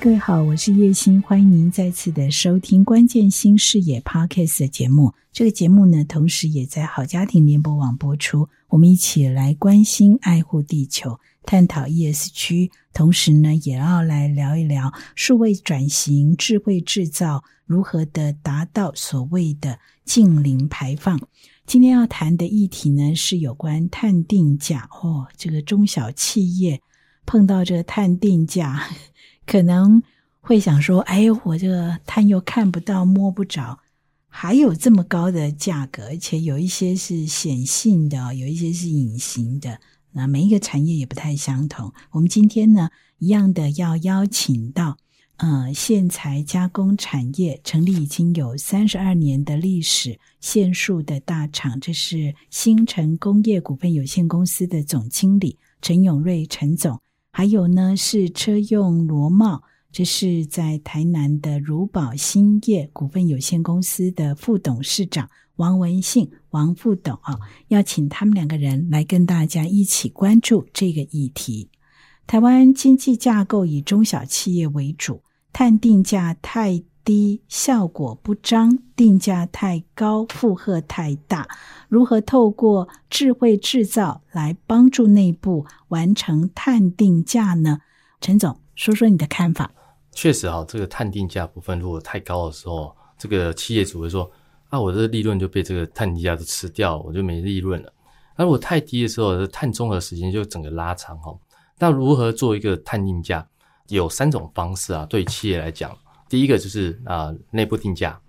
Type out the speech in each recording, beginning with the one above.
各位好，我是叶欣，欢迎您再次的收听《关键新视野》Podcast 的节目。这个节目呢，同时也在好家庭联播网播出。我们一起来关心、爱护地球，探讨 ESG，同时呢，也要来聊一聊数位转型、智慧制造如何的达到所谓的净零排放。今天要谈的议题呢，是有关碳定价哦。这个中小企业碰到这个碳定价。可能会想说：“哎，我这个碳又看不到、摸不着，还有这么高的价格，而且有一些是显性的，有一些是隐形的。那每一个产业也不太相同。我们今天呢，一样的要邀请到，呃，线材加工产业成立已经有三十二年的历史，线束的大厂，这是新城工业股份有限公司的总经理陈永瑞陈总。”还有呢，是车用螺帽，这是在台南的如宝兴业股份有限公司的副董事长王文信，王副董啊，要请他们两个人来跟大家一起关注这个议题。台湾经济架构以中小企业为主，碳定价太。低效果不彰，定价太高，负荷太大。如何透过智慧制造来帮助内部完成碳定价呢？陈总，说说你的看法。确实哈，这个碳定价部分如果太高的时候，这个企业主会说：“啊，我的利润就被这个碳定价都吃掉，我就没利润了。”那如果太低的时候，碳中和时间就整个拉长哈。那如何做一个碳定价？有三种方式啊，对企业来讲。第一个就是啊内部定价，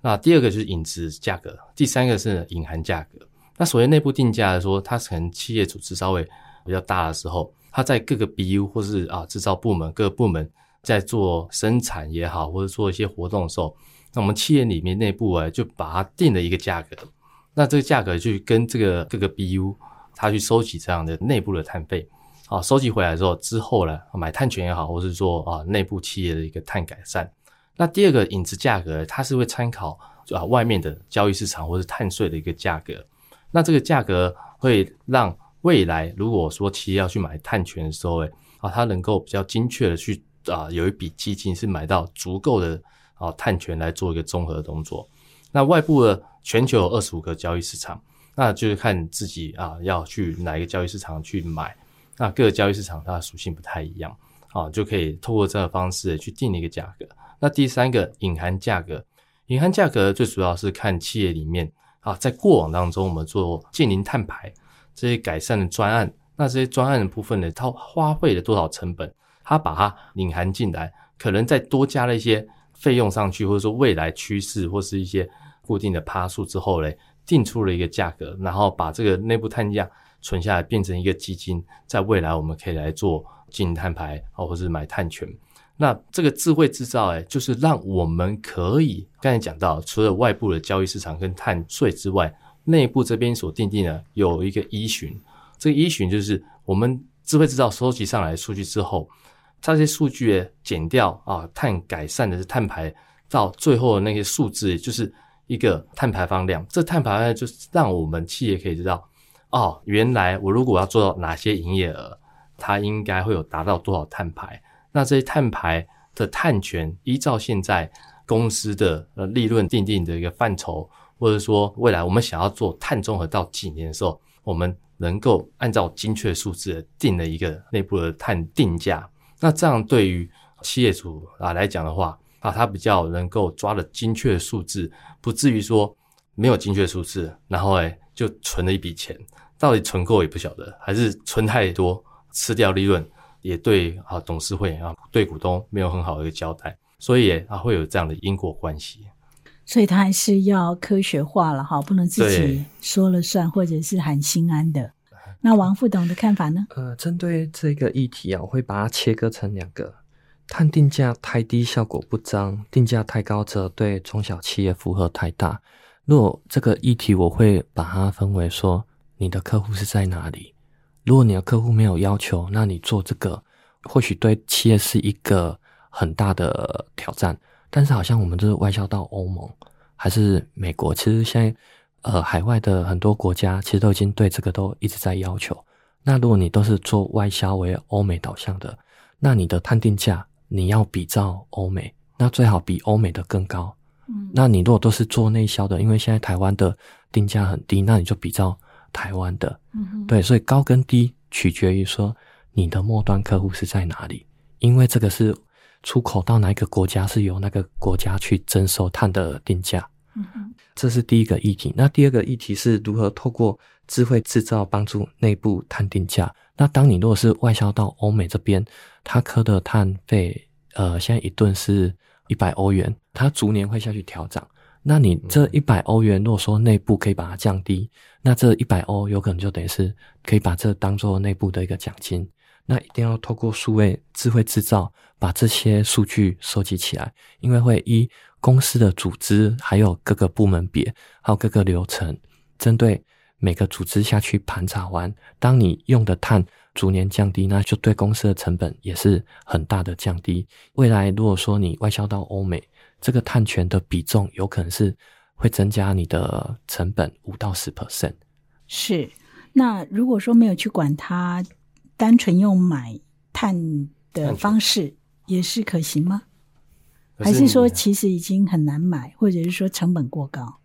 那第二个就是隐值价格，第三个是隐含价格。那所谓内部定价来说，它可能企业组织稍微比较大的时候，它在各个 BU 或是啊制造部门各个部门在做生产也好，或者做一些活动的时候，那我们企业里面内部啊就把它定了一个价格，那这个价格就跟这个各个 BU 它去收集这样的内部的碳费。啊，收集回来之后，之后呢，买碳权也好，或是说啊，内部企业的一个碳改善。那第二个影子价格，它是会参考啊外面的交易市场或是碳税的一个价格。那这个价格会让未来如果说企业要去买碳权的时候，诶啊，它能够比较精确的去啊有一笔基金是买到足够的啊碳权来做一个综合的动作。那外部的全球有二十五个交易市场，那就是看自己啊要去哪一个交易市场去买。那各个交易市场它的属性不太一样，啊，就可以透过这个方式去定一个价格。那第三个隐含价格，隐含价格最主要是看企业里面啊，在过往当中我们做建零碳排这些改善的专案，那这些专案的部分呢，它花费了多少成本，它把它隐含进来，可能再多加了一些费用上去，或者说未来趋势或是一些固定的趴数之后嘞，定出了一个价格，然后把这个内部碳价。存下来变成一个基金，在未来我们可以来做进碳排啊，或是买碳权。那这个智慧制造，哎，就是让我们可以刚才讲到，除了外部的交易市场跟碳税之外，内部这边所定定的有一个依循。这个依循就是我们智慧制造收集上来数据之后，这些数据减掉啊，碳改善的是碳排，到最后的那些数字，就是一个碳排放量。这碳排放量就是让我们企业可以知道。哦，原来我如果要做到哪些营业额，它应该会有达到多少碳排？那这些碳排的碳权，依照现在公司的呃利润定定的一个范畴，或者说未来我们想要做碳中和到几年的时候，我们能够按照精确数字定了一个内部的碳定价。那这样对于企业主啊来讲的话，啊，他比较能够抓的精确数字，不至于说没有精确数字，然后哎就存了一笔钱。到底存够也不晓得，还是存太多吃掉利润，也对啊董事会啊对股东没有很好的一个交代，所以啊会有这样的因果关系。所以他还是要科学化了哈，不能自己说了算，或者是很心安的。那王副董的看法呢？呃，针对这个议题啊，我会把它切割成两个：碳定价太低，效果不彰；定价太高，则对中小企业负荷太大。若这个议题，我会把它分为说。你的客户是在哪里？如果你的客户没有要求，那你做这个或许对企业是一个很大的挑战。但是好像我们这是外销到欧盟还是美国，其实现在呃海外的很多国家其实都已经对这个都一直在要求。那如果你都是做外销为欧美导向的，那你的探定价你要比照欧美，那最好比欧美的更高。嗯，那你如果都是做内销的，因为现在台湾的定价很低，那你就比照台湾的。嗯对，所以高跟低取决于说你的末端客户是在哪里，因为这个是出口到哪一个国家是由那个国家去征收碳的定价。嗯哼，这是第一个议题。那第二个议题是如何透过智慧制造帮助内部碳定价。那当你如果是外销到欧美这边，它科的碳费，呃，现在一吨是一百欧元，它逐年会下去调涨。那你这一百欧元，如果说内部可以把它降低，那这一百欧有可能就等于是可以把这当做内部的一个奖金。那一定要透过数位智慧制造，把这些数据收集起来，因为会依公司的组织，还有各个部门别，还有各个流程，针对每个组织下去盘查完，当你用的碳逐年降低，那就对公司的成本也是很大的降低。未来如果说你外销到欧美，这个碳权的比重有可能是会增加你的成本五到十 percent。是，那如果说没有去管它，单纯用买碳的方式也是可行吗？还是说其实已经很难买，或者是说成本过高？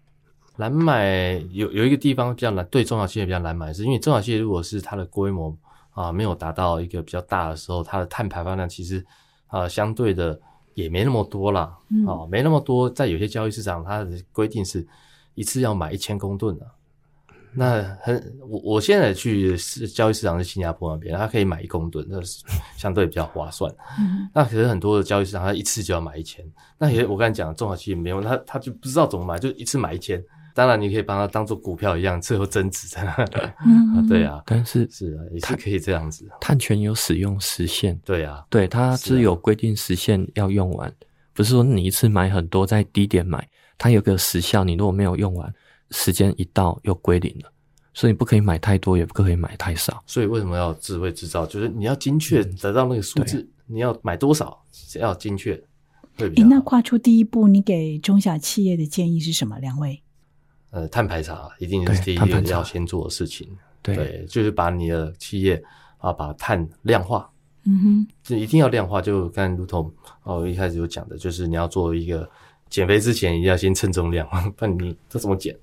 难买有有一个地方比较难，对中小企业比较难买，是因为中小企业如果是它的规模啊没有达到一个比较大的时候，它的碳排放量其实啊相对的。也没那么多啦，哦，没那么多。在有些交易市场，它的规定是一次要买一千公吨的。那很，我我现在去市交易市场是新加坡那边，它可以买一公吨，那是相对比较划算。那可是很多的交易市场，它一次就要买一千。那也我刚才讲，中小企业没有，他他就不知道怎么买，就一次买一千。当然，你可以把它当做股票一样，最后增值的。嗯，对啊，但是是啊，也是可以这样子。碳权有使用时限，对啊，对，它是有规定时限要用完，不是说你一次买很多在低点买，它有个时效，你如果没有用完，时间一到又归零了，所以不可以买太多，也不可以买太少。所以为什么要智慧制造？就是你要精确得到那个数字，你要买多少要精确。对，那跨出第一步，你给中小企业的建议是什么？两位？呃，碳排查一定是第一件要先做的事情。对，就是把你的企业啊，把碳量化。嗯哼，这一定要量化。就刚如同哦一开始有讲的，就是你要做一个减肥之前，一定要先称重量。不然你这怎么减？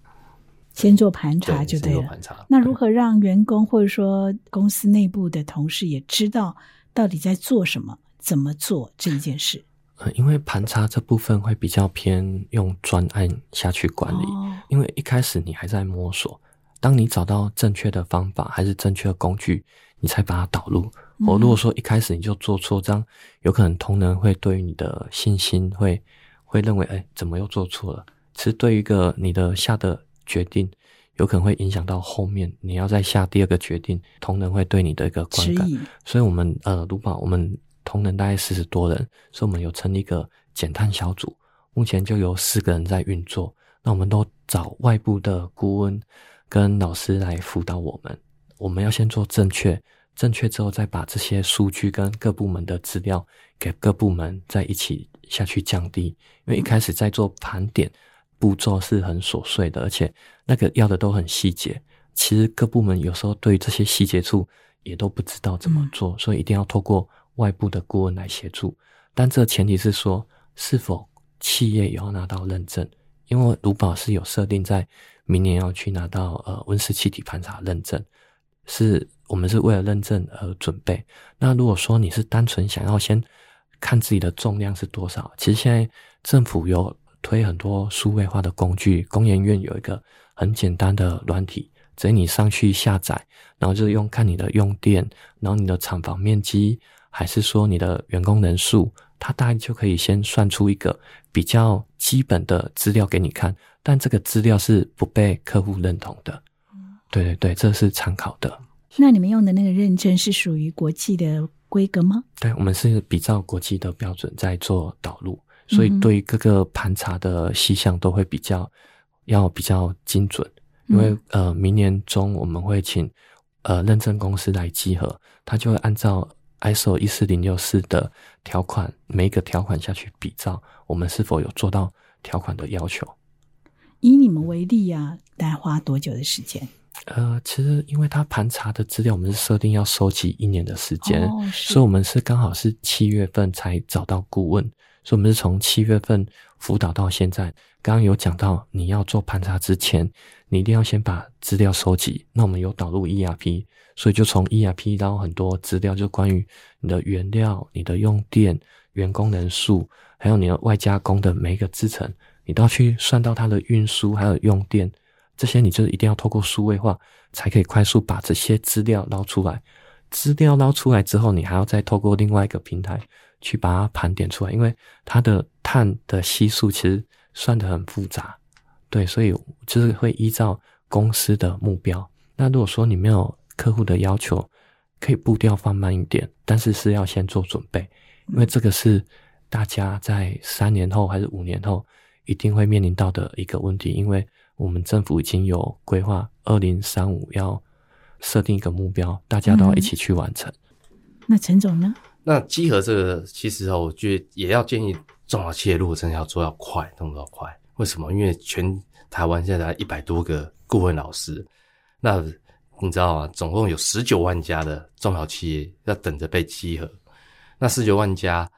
先做盘查就对了。盘查。那如何让员工或者说公司内部的同事也知道到底在做什么、怎么做这一件事？因为盘查这部分会比较偏用专案下去管理，因为一开始你还在摸索，当你找到正确的方法还是正确的工具，你才把它导入。我如果说一开始你就做错，这样有可能同仁会对于你的信心会会认为，哎，怎么又做错了？其实对于一个你的下的决定，有可能会影响到后面你要再下第二个决定，同仁会对你的一个观感。所以，我们呃，卢宝，我们。同仁大概四十多人，所以我们有成立一个减碳小组，目前就有四个人在运作。那我们都找外部的顾问跟老师来辅导我们。我们要先做正确，正确之后再把这些数据跟各部门的资料给各部门在一起下去降低。因为一开始在做盘点步骤是很琐碎的，而且那个要的都很细节。其实各部门有时候对这些细节处也都不知道怎么做，所以一定要透过。外部的顾问来协助，但这前提是说，是否企业也要拿到认证？因为卢宝是有设定在明年要去拿到呃温室气体盘查认证，是我们是为了认证而准备。那如果说你是单纯想要先看自己的重量是多少，其实现在政府有推很多数位化的工具，工研院有一个很简单的软体，只要你上去下载，然后就是用看你的用电，然后你的厂房面积。还是说你的员工人数，他大概就可以先算出一个比较基本的资料给你看，但这个资料是不被客户认同的。对对对，这是参考的。那你们用的那个认证是属于国际的规格吗？对，我们是比照国际的标准在做导入，所以对于各个盘查的细项都会比较要比较精准。因为呃，明年中我们会请呃认证公司来集合，他就会按照 ISO 一四零六四的条款，每一个条款下去比照，我们是否有做到条款的要求。以你们为例啊，大概花多久的时间？呃，其实因为他盘查的资料，我们是设定要收集一年的时间，哦所以我们是刚好是七月份才找到顾问，所以我们是从七月份辅导到现在。刚刚有讲到，你要做盘查之前，你一定要先把资料收集。那我们有导入 ERP，所以就从 ERP 到很多资料，就关于你的原料、你的用电、员工人数，还有你的外加工的每一个制成，你都要去算到它的运输还有用电。这些你就一定要透过数位化，才可以快速把这些资料捞出来。资料捞出来之后，你还要再透过另外一个平台去把它盘点出来，因为它的碳的系数其实算得很复杂，对，所以就是会依照公司的目标。那如果说你没有客户的要求，可以步调放慢一点，但是是要先做准备，因为这个是大家在三年后还是五年后一定会面临到的一个问题，因为我们政府已经有规划，二零三五要设定一个目标，大家都要一起去完成。那陈总呢？那集合这个，其实哦，我觉得也要建议中小企业，如果真的要做，要快，动作要快。为什么？因为全台湾现在一百多个顾问老师，那你知道吗？总共有十九万家的中小企业要等着被集合，那十九万家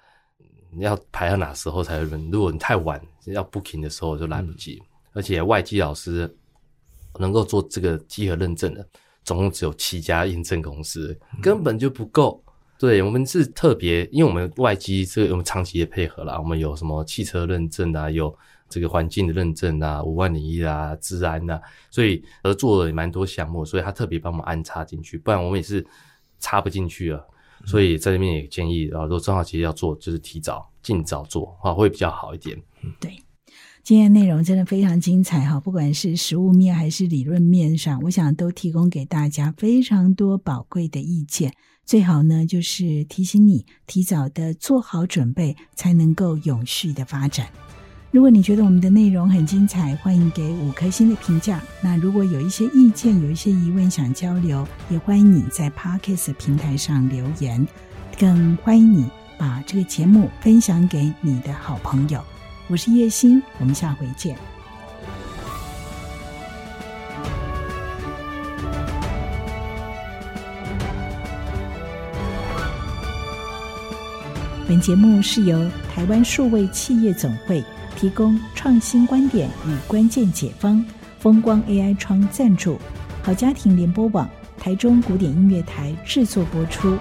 你要排到哪时候才会轮？如果你太晚要 booking 的时候就来不及，而且外籍老师能够做这个集合认证的，总共只有七家验证公司，根本就不够。对我们是特别，因为我们外机这个我们长期的配合啦，我们有什么汽车认证啊，有这个环境的认证啊，五万零一啊，治安啊，所以合作也蛮多项目，所以他特别帮我们安插进去，不然我们也是插不进去了。所以在这边也建议啊，如果中小企业要做，就是提早尽早做啊，会比较好一点。对，今天内容真的非常精彩哈，不管是实物面还是理论面上，我想都提供给大家非常多宝贵的意见。最好呢，就是提醒你提早的做好准备，才能够永续的发展。如果你觉得我们的内容很精彩，欢迎给五颗星的评价。那如果有一些意见、有一些疑问想交流，也欢迎你在 Podcast 平台上留言，更欢迎你把这个节目分享给你的好朋友。我是叶欣，我们下回见。本节目是由台湾数位企业总会提供创新观点与关键解方，风光 AI 窗赞助，好家庭联播网台中古典音乐台制作播出。